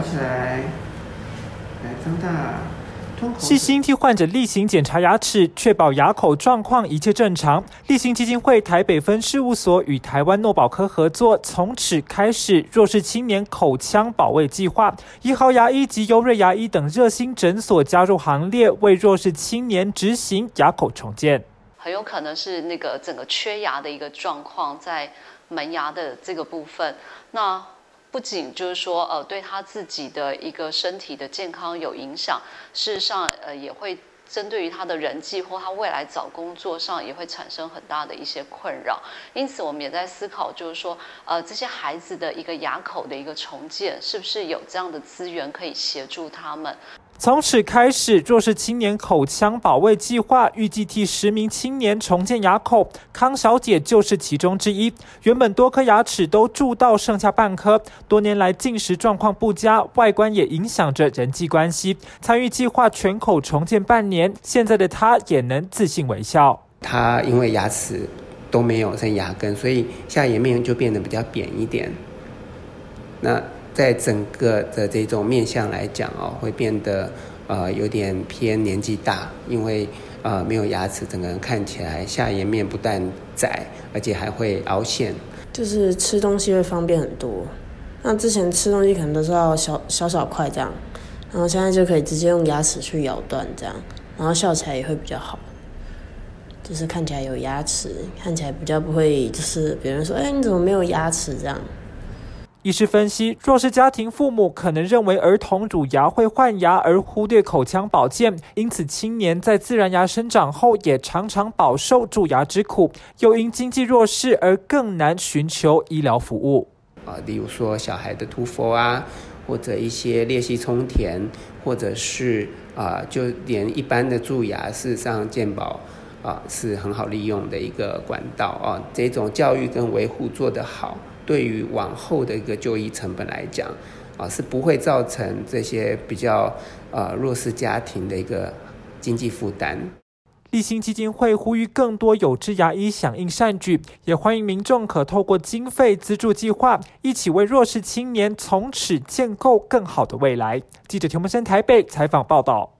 起来，来张大。细心替患者例行检查牙齿，确保牙口状况一切正常。立行基金会台北分事务所与台湾诺宝科合作，从此开始弱势青年口腔保卫计划。一号牙医及优瑞牙医等热心诊所加入行列，为弱势青年执行牙口重建。很有可能是那个整个缺牙的一个状况，在门牙的这个部分。那不仅就是说，呃，对他自己的一个身体的健康有影响，事实上，呃，也会针对于他的人际或他未来找工作上，也会产生很大的一些困扰。因此，我们也在思考，就是说，呃，这些孩子的一个牙口的一个重建，是不是有这样的资源可以协助他们？从此开始，弱势青年口腔保卫计划预计替十名青年重建牙口，康小姐就是其中之一。原本多颗牙齿都蛀到剩下半颗，多年来进食状况不佳，外观也影响着人际关系。参与计划全口重建半年，现在的她也能自信微笑。她因为牙齿都没有剩牙根，所以下颜面就变得比较扁一点。那。在整个的这种面相来讲哦，会变得呃有点偏年纪大，因为呃没有牙齿，整个人看起来下颜面不但窄，而且还会凹陷。就是吃东西会方便很多。那之前吃东西可能都是要小小小块这样，然后现在就可以直接用牙齿去咬断这样，然后笑起来也会比较好，就是看起来有牙齿，看起来比较不会就是别人说哎你怎么没有牙齿这样。医师分析，弱势家庭父母可能认为儿童乳牙会换牙而忽略口腔保健，因此青年在自然牙生长后也常常饱受蛀牙之苦，又因经济弱势而更难寻求医疗服务。啊，例如说小孩的涂氟啊，或者一些裂隙充填，或者是啊，就连一般的蛀牙，事实上健保啊是很好利用的一个管道啊，这种教育跟维护做得好。对于往后的一个就医成本来讲，啊，是不会造成这些比较呃弱势家庭的一个经济负担。立新基金会呼吁更多有志牙医响应善举，也欢迎民众可透过经费资助计划，一起为弱势青年从此建构更好的未来。记者田木生台北采访报道。